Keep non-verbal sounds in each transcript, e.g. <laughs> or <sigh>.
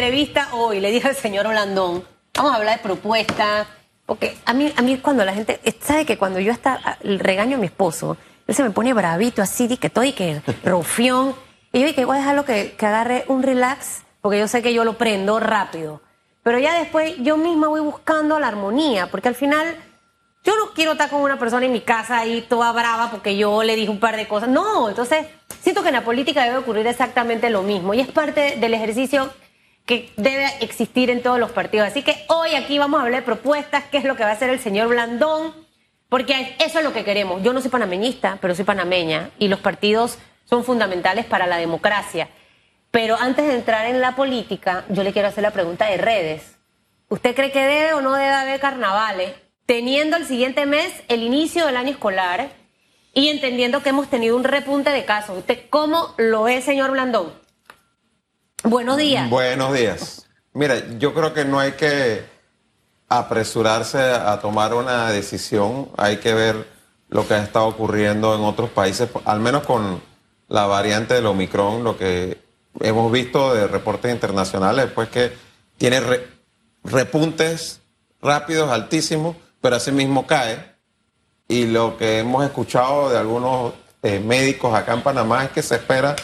entrevista hoy le dije al señor Blandón, vamos a hablar de propuestas, porque a mí, a mí cuando la gente, sabe que cuando yo hasta el regaño a mi esposo, él se me pone bravito así, di que todo y que rufión, y yo dije, voy a dejarlo que, que agarre un relax, porque yo sé que yo lo prendo rápido. Pero ya después yo misma voy buscando la armonía, porque al final yo no quiero estar con una persona en mi casa ahí toda brava porque yo le dije un par de cosas. No, entonces siento que en la política debe ocurrir exactamente lo mismo y es parte del ejercicio que debe existir en todos los partidos. Así que hoy aquí vamos a hablar de propuestas, qué es lo que va a hacer el señor Blandón, porque eso es lo que queremos. Yo no soy panameñista, pero soy panameña y los partidos son fundamentales para la democracia. Pero antes de entrar en la política, yo le quiero hacer la pregunta de redes. ¿Usted cree que debe o no debe haber carnavales? teniendo el siguiente mes el inicio del año escolar y entendiendo que hemos tenido un repunte de casos. ¿Usted cómo lo ve, señor Blandón? Buenos días. Buenos días. Mira, yo creo que no hay que apresurarse a tomar una decisión. Hay que ver lo que ha estado ocurriendo en otros países, al menos con la variante del Omicron, lo que hemos visto de reportes internacionales, pues que tiene repuntes rápidos, altísimos, pero asimismo cae. Y lo que hemos escuchado de algunos eh, médicos acá en Panamá es que se espera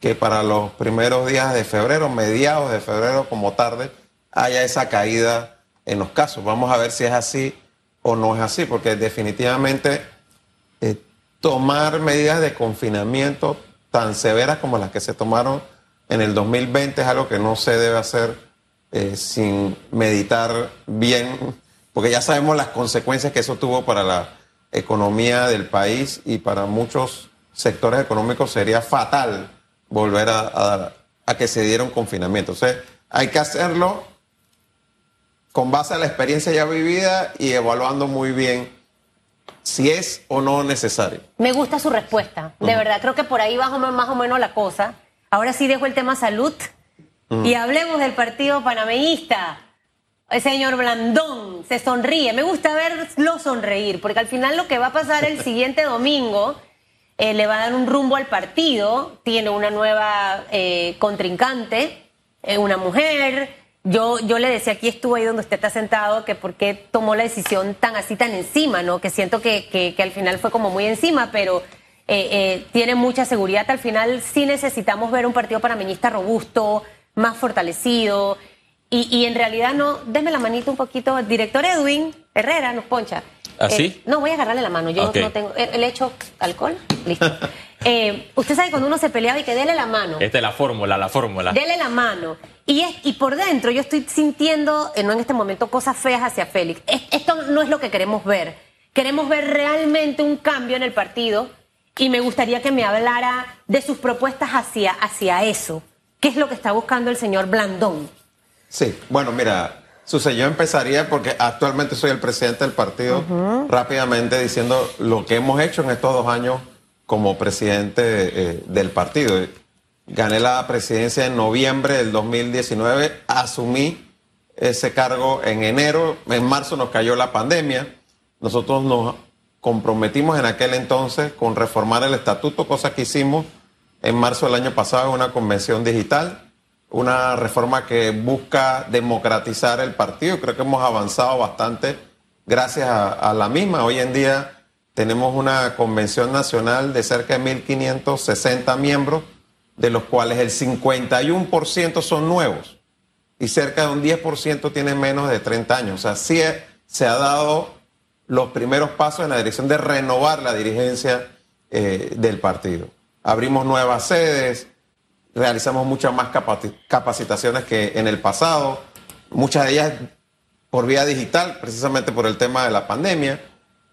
que para los primeros días de febrero, mediados de febrero como tarde, haya esa caída en los casos. Vamos a ver si es así o no es así, porque definitivamente eh, tomar medidas de confinamiento tan severas como las que se tomaron en el 2020 es algo que no se debe hacer eh, sin meditar bien porque ya sabemos las consecuencias que eso tuvo para la economía del país y para muchos sectores económicos sería fatal volver a, que se diera un confinamiento. O sea, hay que hacerlo con base a la experiencia ya vivida y evaluando muy bien si es o no necesario. Me gusta su respuesta, de verdad, creo que por ahí va más o menos la cosa. Ahora sí dejo el tema salud y hablemos del partido panameísta. El señor Blandón se sonríe. Me gusta verlo sonreír, porque al final lo que va a pasar el <laughs> siguiente domingo eh, le va a dar un rumbo al partido. Tiene una nueva eh, contrincante, eh, una mujer. Yo, yo le decía, aquí estuvo ahí donde usted está sentado, que por qué tomó la decisión tan así, tan encima, ¿no? Que siento que, que, al final fue como muy encima, pero tiene mucha seguridad. Al final sí necesitamos ver un partido panameñista robusto, más fortalecido. Y, en realidad no, déme la manita un poquito. Director Edwin Herrera nos poncha. ¿Así? ¿Ah, eh, no, voy a agarrarle la mano. Yo no tengo. Eh, ¿Le hecho alcohol? Listo. <laughs> Eh, usted sabe cuando uno se peleaba y que dele la mano. Esta es la fórmula, la fórmula. Dele la mano. Y, es, y por dentro yo estoy sintiendo, no en este momento, cosas feas hacia Félix. esto no es lo que queremos ver. Queremos ver realmente un cambio en el partido y me gustaría que me hablara de sus propuestas hacia, hacia eso. ¿Qué es lo que está buscando el señor Blandón? Sí, bueno, mira, Sucede, yo empezaría porque actualmente soy el presidente del partido, rápidamente diciendo lo que hemos hecho en estos dos años como presidente eh, del partido. Gané la presidencia en noviembre del 2019, asumí ese cargo en enero, en marzo nos cayó la pandemia, nosotros nos comprometimos en aquel entonces con reformar el estatuto, cosa que hicimos en marzo del año pasado en una convención digital una reforma que busca democratizar el partido. Creo que hemos avanzado bastante gracias a, la misma. Hoy en día tenemos una convención nacional de cerca de 1.560 miembros, de los cuales el 51% son nuevos y cerca de un 10% tienen menos de 30 años. O sea, sí se ha dado los primeros pasos en la dirección de renovar la dirigencia eh, del partido. Abrimos nuevas sedes, realizamos muchas más capacitaciones que en el pasado, muchas de ellas por vía digital, precisamente por el tema de la pandemia.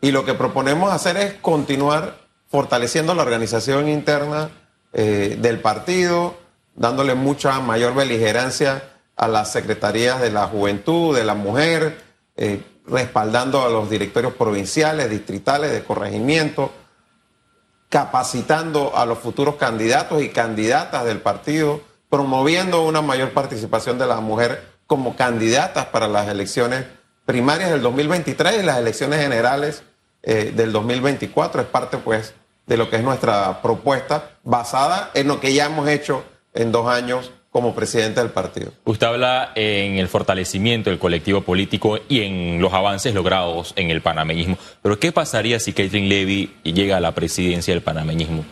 Y lo que proponemos hacer es continuar fortaleciendo la organización interna eh, del partido, dándole mucha mayor beligerancia a las secretarías de la juventud, de la mujer, eh, respaldando a los directorios provinciales, distritales, de corregimiento, capacitando a los futuros candidatos y candidatas del partido, promoviendo una mayor participación de las mujeres como candidatas para las elecciones primarias del 2023 y las elecciones generales eh, del 2024. Es parte, pues, de lo que es nuestra propuesta basada en lo que ya hemos hecho en dos años como presidente del partido. Usted habla en el fortalecimiento del colectivo político y en los avances logrados en el panameñismo. Pero ¿qué pasaría si Caitlin Levy llega a la presidencia del panameñismo?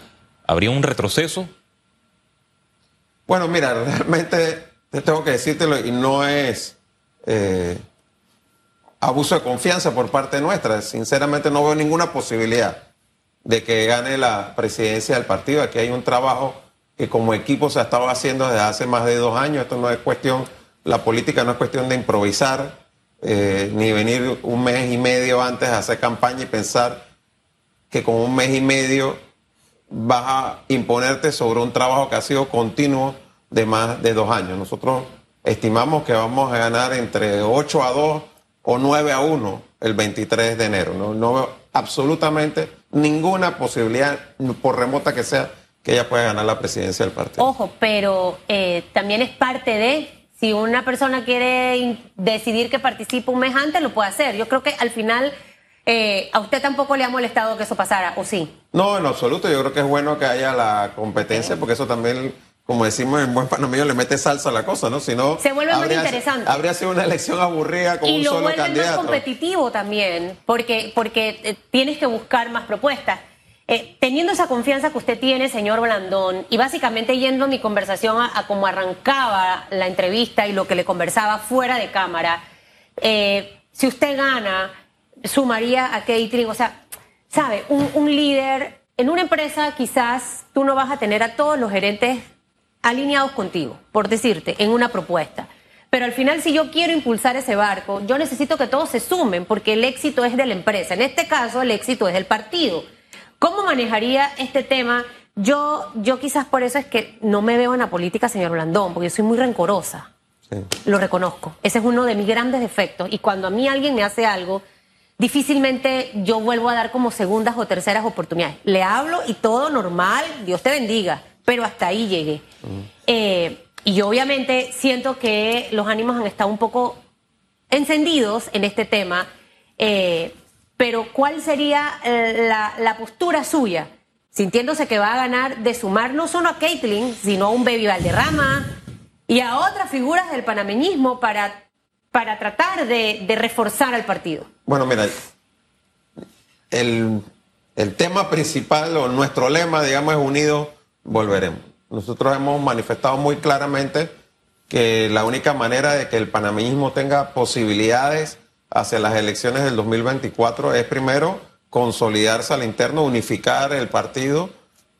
¿Habría un retroceso? Bueno, mira, <laughs> realmente te tengo que decírtelo y no es eh, abuso de confianza por parte nuestra. Sinceramente no veo ninguna posibilidad de que gane la presidencia del partido. Aquí hay un trabajo que como equipo se ha estado haciendo desde hace más de dos años. Esto no es cuestión, la política no es cuestión de improvisar, eh, ni venir un mes y medio antes a hacer campaña y pensar que con un mes y medio vas a imponerte sobre un trabajo que ha sido continuo de más de dos años. Nosotros estimamos que vamos a ganar entre 8 a 2 o 9 a 1 el 23 de enero. No, no veo absolutamente ninguna posibilidad, por remota que sea, que ella pueda ganar la presidencia del partido. Ojo, pero eh, también es parte de, si una persona quiere decidir que participe un mes antes, lo puede hacer. Yo creo que al final eh, a usted tampoco le ha molestado que eso pasara, ¿o sí? No, en absoluto. Yo creo que es bueno que haya la competencia, porque eso también como decimos en buen panameño, le mete salsa a la cosa, ¿no? Si no, se vuelve más interesante. Habría sido una elección aburrida con un solo candidato. Y lo vuelve más competitivo también, porque, porque eh, tienes que buscar más propuestas. Eh, teniendo esa confianza que usted tiene, señor Blandón, y básicamente yendo mi conversación a, cómo arrancaba la entrevista y lo que le conversaba fuera de cámara, eh, si usted gana, sumaría a Keitri, o sea, sabe, un, un líder en una empresa quizás tú no vas a tener a todos los gerentes alineados contigo, por decirte, en una propuesta. Pero al final, si yo quiero impulsar ese barco, yo necesito que todos se sumen, porque el éxito es de la empresa. En este caso, el éxito es del partido. ¿Cómo manejaría este tema? Yo, yo quizás por eso es que no me veo en la política, señor Blandón, porque yo soy muy rencorosa. Lo reconozco. Ese es uno de mis grandes defectos. Y cuando a mí alguien me hace algo, difícilmente yo vuelvo a dar como segundas o terceras oportunidades. Le hablo y todo normal, Dios te bendiga, pero hasta ahí llegué. Eh, y yo obviamente siento que los ánimos han estado un poco encendidos en este tema. Eh, pero ¿cuál sería eh, la, postura suya? Sintiéndose que va a ganar de sumar no solo a Caitlin, sino a un Baby Valderrama y a otras figuras del panameñismo para, para tratar de, reforzar al partido. Bueno, mira, el, el tema principal o nuestro lema, digamos, es unidos, volveremos. Nosotros hemos manifestado muy claramente que la única manera de que el panameñismo tenga posibilidades hacia las elecciones del 2024 es primero consolidarse al interno, unificar el partido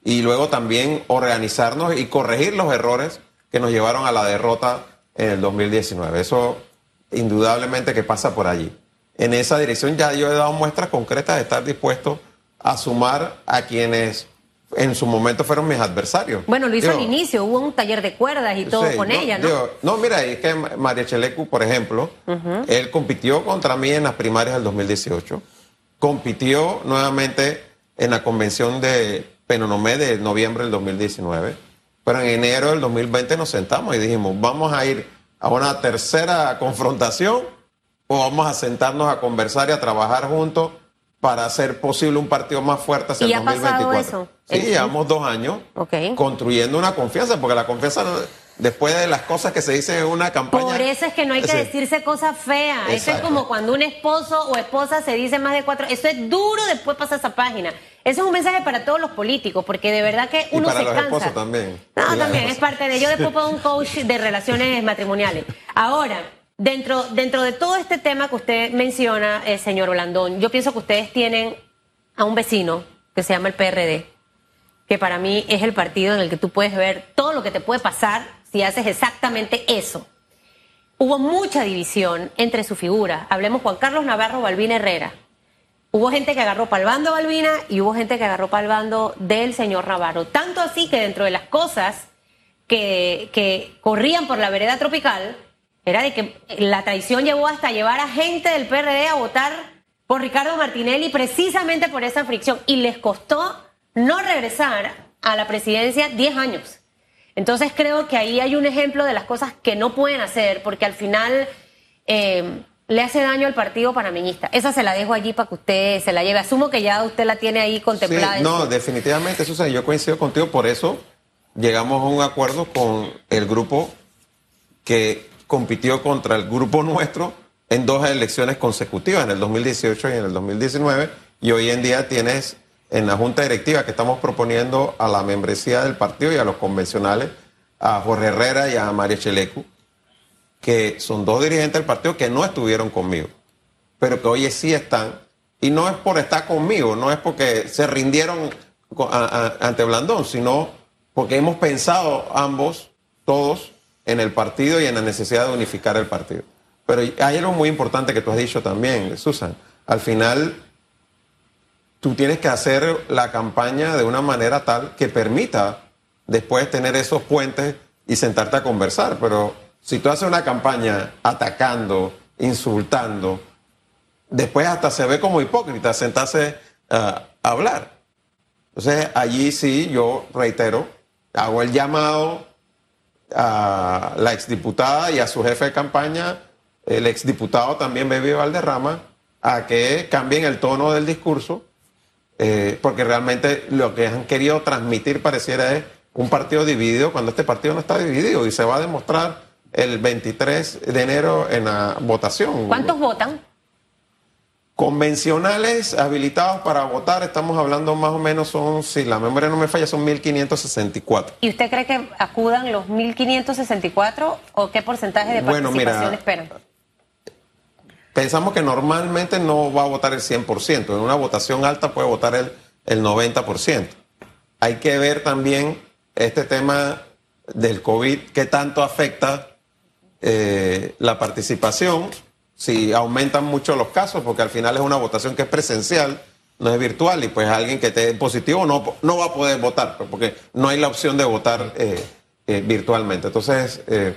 y luego también organizarnos y corregir los errores que nos llevaron a la derrota en el 2019. Eso indudablemente que pasa por allí. En esa dirección ya yo he dado muestras concretas de estar dispuesto a sumar a quienes en su momento fueron mis adversarios. Bueno, lo hizo al inicio, hubo un taller de cuerdas y todo con ella, ¿no? no, mira, es que María Chelecu, por ejemplo, él compitió contra mí en las primarias del 2018, compitió nuevamente en la convención de Penonomé de noviembre del 2019, pero en enero del 2020 nos sentamos y dijimos, vamos a ir a una tercera confrontación o vamos a sentarnos a conversar y a trabajar juntos para hacer posible un partido más fuerte hacia el 2024. Eso? Sí, llevamos dos años construyendo una confianza, porque la confianza después de las cosas que se dicen en una campaña. Por eso es que no hay que decirse cosas feas. Eso es como cuando un esposo o esposa se dice más de cuatro. Eso es duro después pasa esa página. Eso es un mensaje para todos los políticos, porque de verdad que uno y para se los cansa. Esposos también. No, también es parte de. Yo después pongo un coach de relaciones matrimoniales. Ahora. Dentro, dentro de todo este tema que usted menciona, eh, señor Blandón, yo pienso que ustedes tienen a un vecino que se llama el PRD, que para mí es el partido en el que tú puedes ver todo lo que te puede pasar si haces exactamente eso. Hubo mucha división entre su figura. Hablemos Juan Carlos Navarro, Balbina Herrera. Hubo gente que agarró para el bando Balbina y hubo gente que agarró para el bando del señor Navarro. Tanto así que dentro de las cosas que, que corrían por la vereda tropical, era de que la traición llevó hasta llevar a gente del PRD a votar por Ricardo Martinelli precisamente por esa fricción y les costó no regresar a la presidencia 10 años. Entonces creo que ahí hay un ejemplo de las cosas que no pueden hacer porque al final eh, le hace daño al partido panameñista. Esa se la dejo allí para que usted se la lleve. Asumo que ya usted la tiene ahí contemplada. no, definitivamente, Susana, yo coincido contigo por eso llegamos a un acuerdo con el grupo que compitió contra el grupo nuestro en dos elecciones consecutivas, en el 2018 y en el 2019, y hoy en día tienes en la junta directiva que estamos proponiendo a la membresía del partido y a los convencionales, a Jorge Herrera y a María Chelecu, que son dos dirigentes del partido que no estuvieron conmigo, pero que hoy sí están, y no es por estar conmigo, no es porque se rindieron ante Blandón, sino porque hemos pensado ambos, todos, en el partido y en la necesidad de unificar el partido. Pero hay algo muy importante que tú has dicho también, Susan. Al final, tú tienes que hacer la campaña de una manera tal que permita después tener esos puentes y sentarte a conversar. Pero si tú haces una campaña atacando, insultando, después hasta se ve como hipócrita sentarse a hablar. Entonces, allí sí, yo reitero, hago el llamado a la exdiputada y a su jefe de campaña, el exdiputado también Baby Valderrama, a que cambien el tono del discurso, eh, porque realmente lo que han querido transmitir pareciera es un partido dividido cuando este partido no está dividido y se va a demostrar el 23 de enero en la votación. ¿Cuántos votan? Convencionales habilitados para votar, estamos hablando más o menos, son, si la memoria no me falla, son 1.564. ¿Y usted cree que acudan los 1.564 o qué porcentaje de participación esperan? Pensamos que normalmente no va a votar el 100%, en una votación alta puede votar el, el 90%. Hay que ver también este tema del COVID, qué tanto afecta eh, la participación si aumentan mucho los casos, porque al final es una votación que es presencial, no es virtual, y pues alguien que esté positivo no, no va a poder votar, pues, porque no hay la opción de votar eh, eh, virtualmente. Entonces, eh,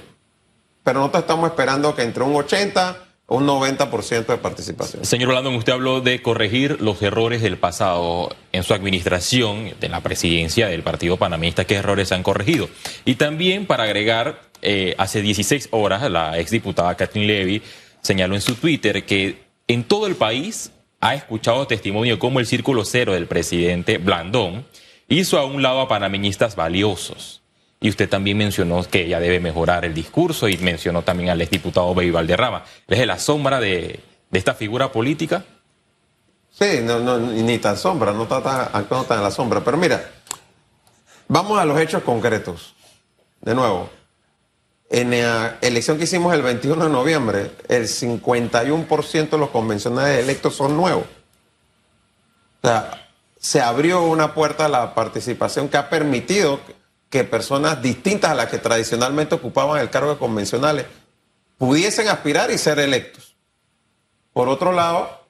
pero nosotros estamos esperando que entre un 80 o un 90% de participación. Señor Orlando, usted habló de corregir los errores del pasado en su administración de la presidencia del Partido Panamista, ¿qué errores han corregido? Y también para agregar, hace 16 horas la exdiputada Kathleen Levy señaló en su Twitter que en todo el país ha escuchado testimonio como el círculo cero del presidente Blandón hizo a un lado a panameñistas valiosos. Y usted también mencionó que ella debe mejorar el discurso y mencionó también al exdiputado Bey Valderrama. ¿Es la sombra de, esta figura política? Sí, no, ni tan sombra, no está tan en la sombra. Pero mira, vamos a los hechos concretos. De nuevo, en la elección que hicimos el 21 de noviembre, el 51% de los convencionales electos son nuevos. O sea, se abrió una puerta a la participación que ha permitido que personas distintas a las que tradicionalmente ocupaban el cargo de convencionales pudiesen aspirar y ser electos. Por otro lado,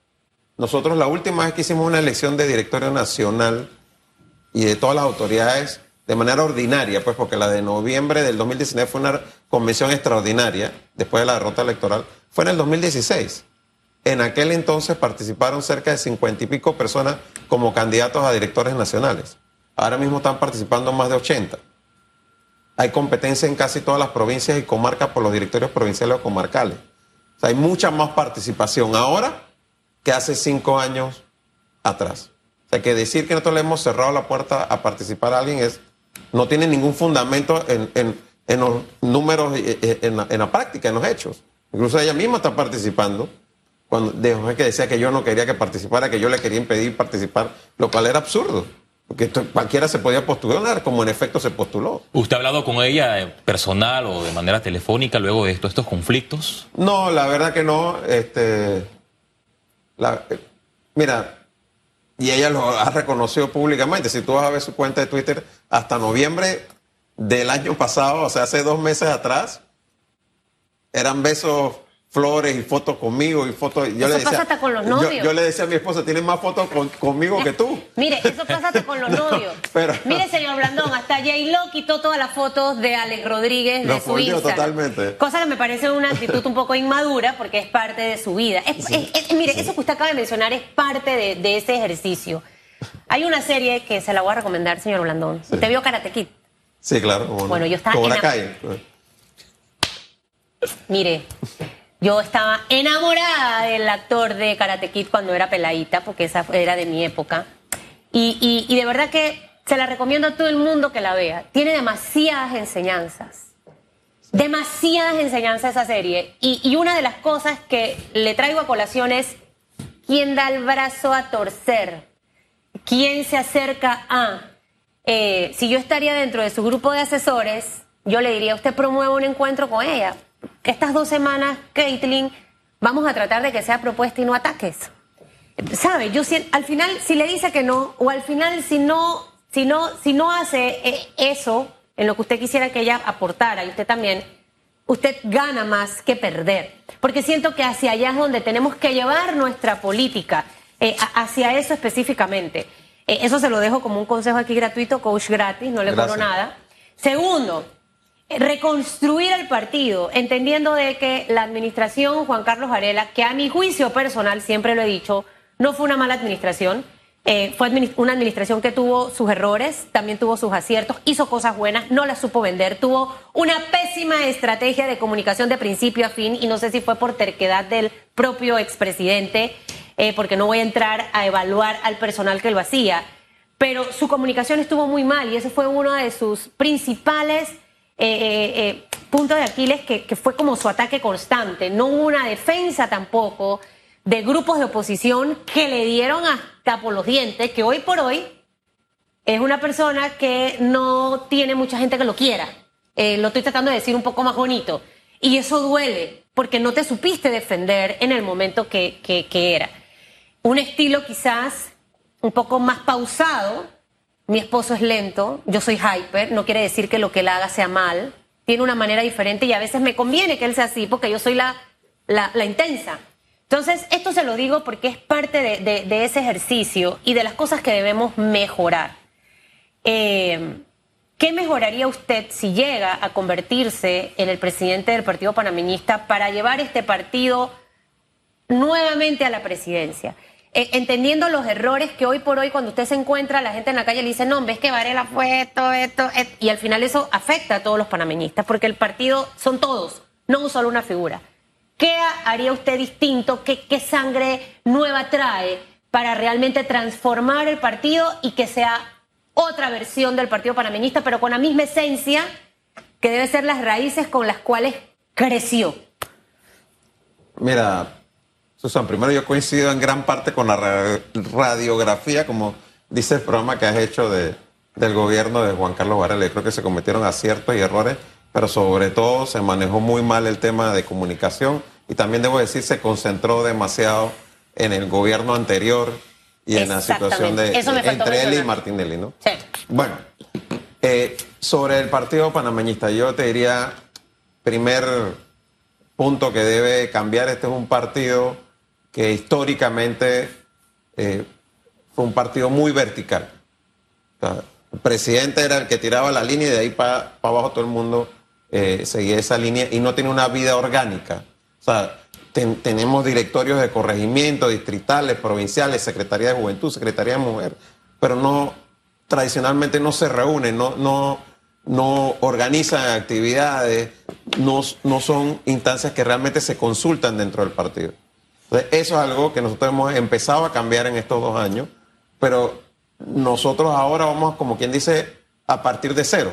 nosotros la última vez que hicimos una elección de directorio nacional y de todas las autoridades de manera ordinaria, pues porque la de noviembre del 2019 fue una convención extraordinaria, después de la derrota electoral, fue en el 2016. En aquel entonces participaron cerca de cincuenta y pico personas como candidatos a directores nacionales. Ahora mismo están participando más de 80. Hay competencia en casi todas las provincias y comarcas por los directorios provinciales o comarcales. O sea, hay mucha más participación ahora que hace cinco años atrás. O sea, que decir que nosotros le hemos cerrado la puerta a participar a alguien es no tiene ningún fundamento en, los números, eh, eh, en la, en la, práctica, en los hechos. Incluso ella misma está participando. Cuando dejó que decía que yo no quería que participara, que yo le quería impedir participar, lo cual era absurdo. Porque cualquiera se podía postular, como en efecto se postuló. ¿Usted ha hablado con ella personal o de manera telefónica luego de estos conflictos? No, la verdad que no. Este, la, eh, mira, y ella lo ha reconocido públicamente. Si tú vas a ver su cuenta de Twitter, hasta noviembre del año pasado, o sea, hace dos meses atrás, eran besos flores y fotos conmigo y fotos. Yo eso le decía, pasa hasta con los novios. Yo, le decía a mi esposa, tienes más fotos conmigo que tú. <laughs> Mire, eso pasa hasta con los <laughs> novios. Mire, señor Blandón, hasta J-Lo quitó todas las fotos de Alex Rodríguez de su Instagram. totalmente. Cosa que me parece una actitud un poco inmadura porque es parte de su vida. mire, eso que usted acaba de mencionar es parte de, ese ejercicio. Hay una serie que se la voy a recomendar, señor Blandón. ¿Usted vio Karate Kid? Sí, claro. Bueno, yo estaba... Cobra Mire, yo estaba enamorada del actor de Karate Kid cuando era peladita, porque esa era de mi época. Y, de verdad que se la recomiendo a todo el mundo que la vea. Tiene demasiadas enseñanzas. Demasiadas enseñanzas esa serie. Y, una de las cosas que le traigo a colación es quién da el brazo a torcer, quién se acerca a. Eh, si yo estaría dentro de su grupo de asesores, yo le diría, usted promueva un encuentro con ella. Estas dos semanas, Caitlin, vamos a tratar de que sea propuesta y no ataques. ¿Sabe? Yo si- al final, si le dice que no, o al final, si no, si no, si no hace eh, eso en lo que usted quisiera que ella aportara, y usted también, usted gana más que perder. Porque siento que hacia allá es donde tenemos que llevar nuestra política, eh, hacia eso específicamente. Eh, eso se lo dejo como un consejo aquí gratuito, coach gratis, no le cobro nada. Segundo, reconstruir el partido, entendiendo de que la administración Juan Carlos Varela, que a mi juicio personal, siempre lo he dicho, no fue una mala administración, eh, fue una administración que tuvo sus errores, también tuvo sus aciertos, hizo cosas buenas, no las supo vender, tuvo una pésima estrategia de comunicación de principio a fin y no sé si fue por terquedad del propio expresidente, eh, porque no voy a entrar a evaluar al personal que lo hacía, pero su comunicación estuvo muy mal y ese fue uno de sus principales eh, eh, eh, puntos de Aquiles que, fue como su ataque constante. No una defensa tampoco de grupos de oposición que le dieron hasta por los dientes, que hoy por hoy es una persona que no tiene mucha gente que lo quiera. Eh, lo estoy tratando de decir un poco más bonito. Y eso duele, porque no te supiste defender en el momento que era. Un estilo quizás un poco más pausado. Mi esposo es lento, yo soy hyper, no quiere decir que lo que él haga sea mal. Tiene una manera diferente y a veces me conviene que él sea así porque yo soy la, la, intensa. Entonces, esto se lo digo porque es parte de, de- de ese ejercicio y de las cosas que debemos mejorar. Eh, ¿Qué mejoraría usted si llega a convertirse en el presidente del Partido Panameñista para llevar este partido nuevamente a la presidencia? Eh, entendiendo los errores que hoy por hoy cuando usted se encuentra, la gente en la calle le dice, no, ves que Varela fue esto, esto, esto", y al final eso afecta a todos los panameñistas, porque el partido son todos, no solo una figura. ¿Qué haría usted distinto? ¿Qué, qué sangre nueva trae para realmente transformar el partido y que sea otra versión del Partido Panameñista, pero con la misma esencia que debe ser las raíces con las cuales creció? Mira, Susan, primero yo coincido en gran parte con la ra- radiografía, como dice el programa que has hecho de, del gobierno de Juan Carlos Varela. Yo creo que se cometieron aciertos y errores, pero sobre todo se manejó muy mal el tema de comunicación y también debo decir se concentró demasiado en el gobierno anterior y en la situación de, entre él y. Martinelli, ¿no? Sí. Bueno, eh, sobre el partido panameñista, yo te diría, primer punto que debe cambiar, este es un partido que históricamente eh, fue un partido muy vertical. El presidente era el que tiraba la línea y de ahí para abajo todo el mundo eh, seguía esa línea y no tiene una vida orgánica. Tenemos directorios de corregimiento, distritales, provinciales, Secretaría de Juventud, Secretaría de Mujer, pero no, tradicionalmente no se reúnen, no, organizan actividades, no son instancias que realmente se consultan dentro del partido. Entonces, eso es algo que nosotros hemos empezado a cambiar en estos dos años, pero nosotros ahora vamos, como quien dice, a partir de cero.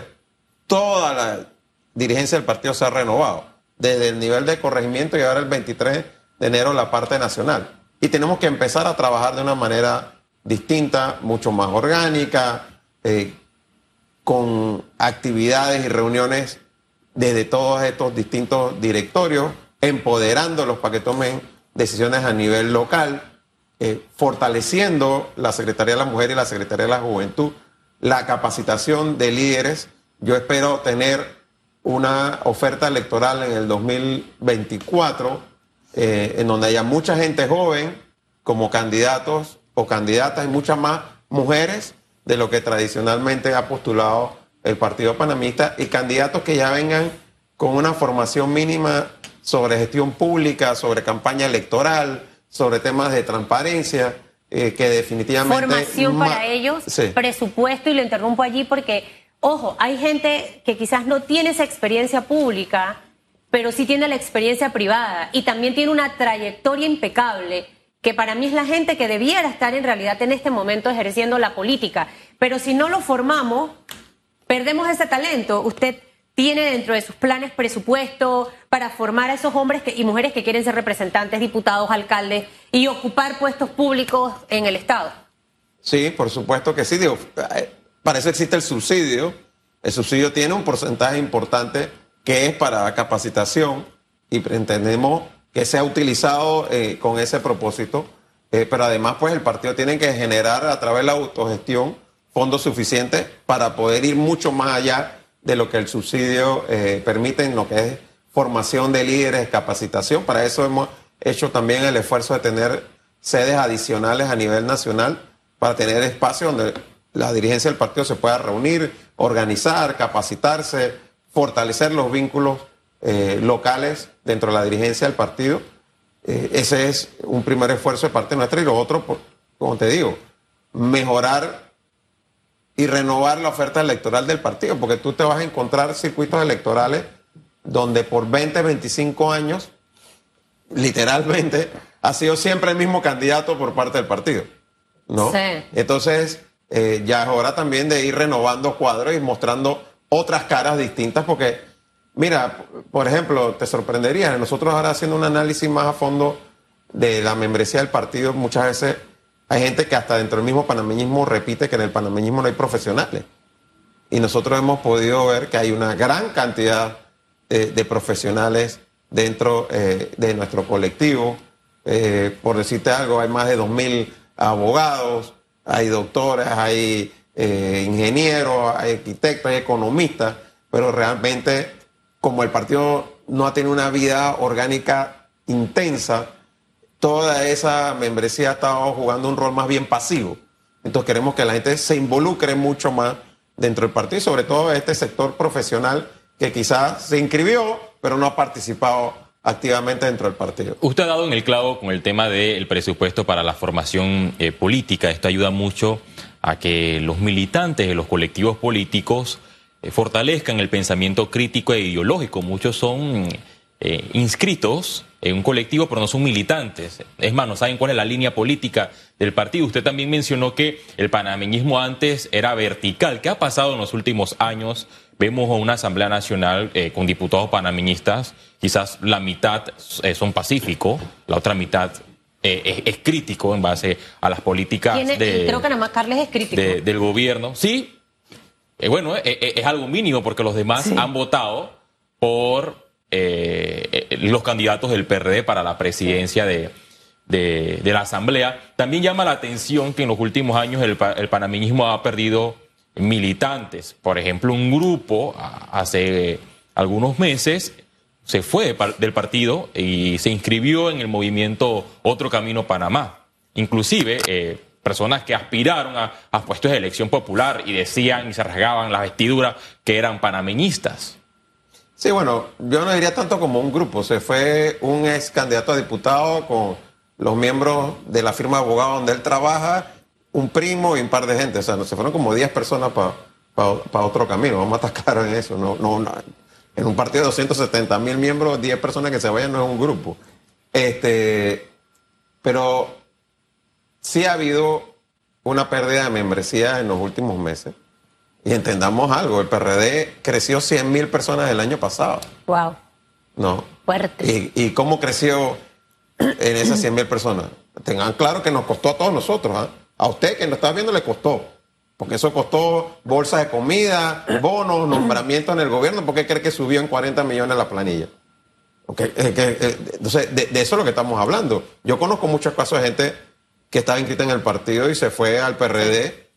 Toda la dirigencia del partido se ha renovado, desde el nivel de corregimiento y ahora el 23 de enero la parte nacional. Y tenemos que empezar a trabajar de una manera distinta, mucho más orgánica, eh, con actividades y reuniones desde todos estos distintos directorios, empoderándolos para que tomen decisiones a nivel local, eh, fortaleciendo la Secretaría de la Mujer y la Secretaría de la Juventud, la capacitación de líderes. Yo espero tener una oferta electoral en el 2024 eh, en donde haya mucha gente joven como candidatos o candidatas y muchas más mujeres de lo que tradicionalmente ha postulado el Partido Panamista y candidatos que ya vengan con una formación mínima sobre gestión pública, sobre campaña electoral, sobre temas de transparencia, eh, que definitivamente... Formación ma- para ellos, Sí. presupuesto, y lo interrumpo allí porque, ojo, hay gente que quizás no tiene esa experiencia pública, pero sí tiene la experiencia privada y también tiene una trayectoria impecable, que para mí es la gente que debiera estar en realidad en este momento ejerciendo la política. pero si no lo formamos, perdemos ese talento. Usted tiene dentro de sus planes presupuesto para formar a esos hombres y mujeres que quieren ser representantes, diputados, alcaldes y ocupar puestos públicos en el Estado. Sí, por supuesto que sí. Eh, para eso existe el subsidio. El subsidio tiene un porcentaje importante que es para capacitación y entendemos que sea utilizado eh, con ese propósito. Eh, pero además, pues el partido tiene que generar a través de la autogestión fondos suficientes para poder ir mucho más allá de lo que el subsidio eh, permite en lo que es formación de líderes, capacitación. Para eso hemos hecho también el esfuerzo de tener sedes adicionales a nivel nacional para tener espacio donde la dirigencia del partido se pueda reunir, organizar, capacitarse, fortalecer los vínculos eh, locales dentro de la dirigencia del partido. Eh, ese es un primer esfuerzo de parte nuestra y lo otro, como te digo, mejorar y renovar la oferta electoral del partido, porque tú te vas a encontrar circuitos electorales donde por 20, 25 años, literalmente, ha sido siempre el mismo candidato por parte del partido. ¿no? Entonces, eh, ya es hora también de ir renovando cuadros y mostrando otras caras distintas, porque, mira, por ejemplo, te sorprendería, nosotros ahora haciendo un análisis más a fondo de la membresía del partido, muchas veces hay gente que hasta dentro del mismo panameñismo repite que en el panameñismo no hay profesionales. Y nosotros hemos podido ver que hay una gran cantidad eh, de profesionales dentro eh, de nuestro colectivo. Eh, por decirte algo, hay más de 2.000 abogados, hay doctores, hay ingenieros, hay arquitectos, hay economistas, pero realmente como el partido no ha tenido una vida orgánica intensa, toda esa membresía ha estado jugando un rol más bien pasivo. Entonces queremos que la gente se involucre mucho más dentro del partido sobre todo este sector profesional que quizás se inscribió pero no ha participado activamente dentro del partido. Usted ha dado en el clavo con el tema del presupuesto para la formación eh, política. Esto ayuda mucho a que los militantes de los colectivos políticos eh, fortalezcan el pensamiento crítico e ideológico. Muchos son eh, inscritos un colectivo, pero no son militantes. Es más, no saben cuál es la línea política del partido. Usted también mencionó que el panameñismo antes era vertical. ¿Qué ha pasado en los últimos años? Vemos una Asamblea Nacional eh, con diputados panameñistas, quizás la mitad eh, son pacíficos, la otra mitad es, crítico en base a las políticas de, creo que nada más Carles es crítico. del gobierno. Sí, bueno, es algo mínimo porque los demás han votado por eh, eh, los candidatos del PRD para la presidencia de, la Asamblea. También llama la atención que en los últimos años el, el panameñismo ha perdido militantes. Por ejemplo, un grupo hace algunos meses se fue del partido y se inscribió en el movimiento Otro Camino Panamá. Inclusive eh, personas que aspiraron a, a, puestos de elección popular y decían y se rasgaban las vestiduras que eran panameñistas. Sí, bueno, yo no diría tanto como un grupo. Se fue un ex candidato a diputado con los miembros de la firma de abogados donde él trabaja, un primo y un par de gente. O sea, se fueron como 10 personas para otro camino. Vamos a estar <laughs> claros en eso. No, no, en un partido de 270 mil miembros, 10 personas que se vayan no es un grupo. Este, pero sí ha habido una pérdida de membresía en los últimos meses. Y entendamos algo, el PRD creció 100 mil personas el año pasado. Wow. No. Fuerte. ¿Y, cómo creció en esas 100 mil personas? Tengan claro que nos costó a todos nosotros. ¿ah? A usted que nos está viendo le costó. Porque eso costó bolsas de comida, bonos, nombramientos en el gobierno. ¿Por qué cree que subió en 40 millones la planilla? Okay. Eh, entonces, de, de, eso es lo que estamos hablando. Yo conozco muchos casos de gente que estaba inscrita en el partido y se fue al PRD,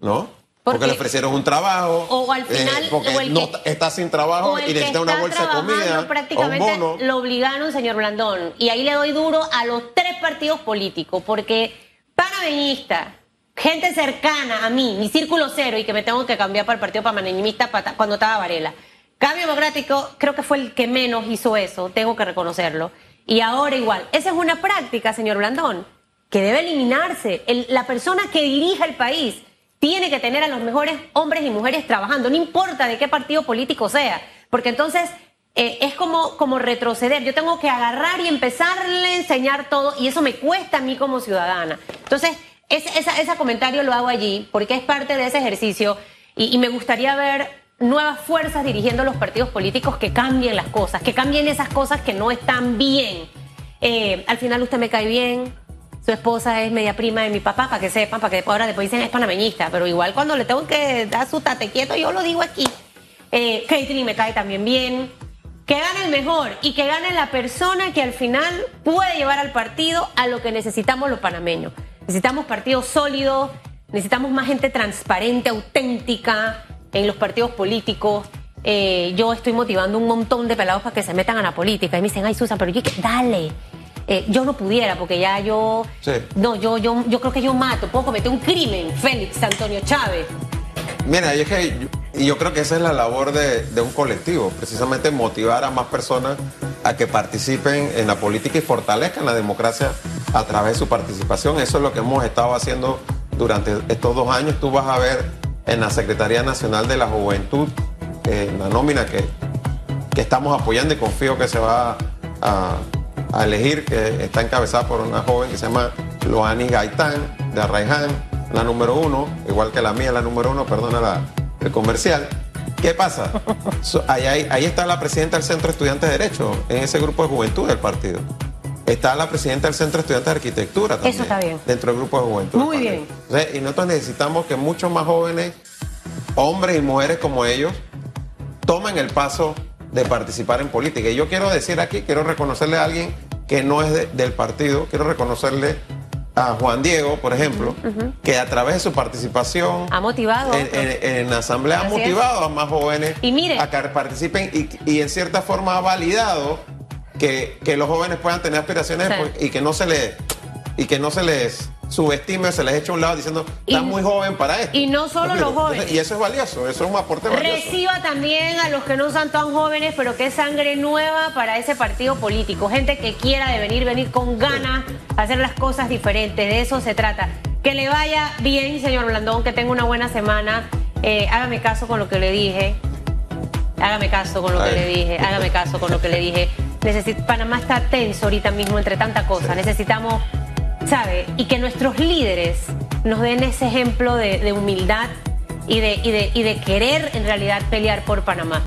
¿no? Porque, le ofrecieron un trabajo. O al eh, final. porque no está sin trabajo y necesita una bolsa de comida. Prácticamente lo obligaron, señor Blandón. Y ahí le doy duro a los tres partidos políticos, porque panameñista, gente cercana a mí, mi círculo cero, y que me tengo que cambiar para el partido panameñista cuando estaba Varela. Cambio Democrático, creo que fue el que menos hizo eso, tengo que reconocerlo. Y ahora igual. Esa es una práctica, señor Blandón, que debe eliminarse. la persona que dirija el país tiene que tener a los mejores hombres y mujeres trabajando, no importa de qué partido político sea, porque entonces eh, es como, como retroceder. Yo tengo que agarrar y empezarle a enseñar todo y eso me cuesta a mí como ciudadana. Entonces, ese ese comentario lo hago allí porque es parte de ese ejercicio y, y me gustaría ver nuevas fuerzas dirigiendo los partidos políticos que cambien las cosas, que cambien esas cosas que no están bien. Eh, al final usted me cae bien, su esposa es media prima de mi papá, para que sepan, para que ahora después dicen es panameñista, pero igual cuando le tengo que dar su tate quieto, yo lo digo aquí. Eh, me cae también bien. Que gane el mejor y que gane la persona que al final puede llevar al partido a lo que necesitamos los panameños. Necesitamos partidos sólidos, necesitamos más gente transparente, auténtica en los partidos políticos. Eh, yo estoy motivando un montón de pelados para que se metan a la política y me dicen, ay Susan, pero yo dale. Eh, yo no pudiera porque ya yo Sí. no yo yo yo creo que yo mato puedo cometer un crimen Félix Antonio Chávez Mira, y es que yo, y yo creo que esa es la labor de, de un colectivo, precisamente motivar a más personas a que participen en la política y fortalezcan la democracia a través de su participación. Eso es lo que hemos estado haciendo durante estos dos años. Tú vas a ver en la Secretaría Nacional de la Juventud, eh, la nómina que, que estamos apoyando y confío que se va a, a elegir, que está encabezada por una joven que se llama Loani Gaitán, de Arraiján, la número uno, igual que la mía, la número uno, perdona la, el comercial. ¿Qué pasa? <laughs> So, ahí, ahí- ahí está la presidenta del Centro de Estudiantes de Derecho, en ese grupo de juventud del partido. Está la presidenta del Centro de Estudiantes de Arquitectura también. Eso está bien. Dentro del grupo de juventud. Muy bien. Entonces, Y nosotros necesitamos que muchos más jóvenes, hombres y mujeres como ellos, tomen el paso de participar en política. Y yo quiero decir aquí, quiero reconocerle a alguien que no es de- del partido, quiero reconocerle a Juan Diego, por ejemplo, que a través de su participación ha motivado en, otros. en- en la asamblea ha es. motivado a más jóvenes Y mire. a que participen y, y en cierta forma ha validado que, que los jóvenes puedan tener aspiraciones Sí. y que no se les y que no se les subestime, se les eche a un lado diciendo están Y- muy joven para esto. y no solo los jóvenes. Y eso es valioso, eso es un aporte valioso. Reciba también a los que no son tan jóvenes, pero que es sangre nueva para ese partido político. Gente que quiera de venir, venir con ganas, hacer las cosas diferentes. De eso se trata. Que le vaya bien, señor Blandón, que tenga una buena semana. Eh, hágame caso con lo que le dije. Hágame caso con lo que le dije. Hágame caso con lo que le dije. Necesit- Panamá está tenso ahorita mismo entre tanta cosa. Necesitamos, ¿sabe? Y que nuestros líderes nos den ese ejemplo de, humildad y de, y, de, y de querer en realidad pelear por Panamá.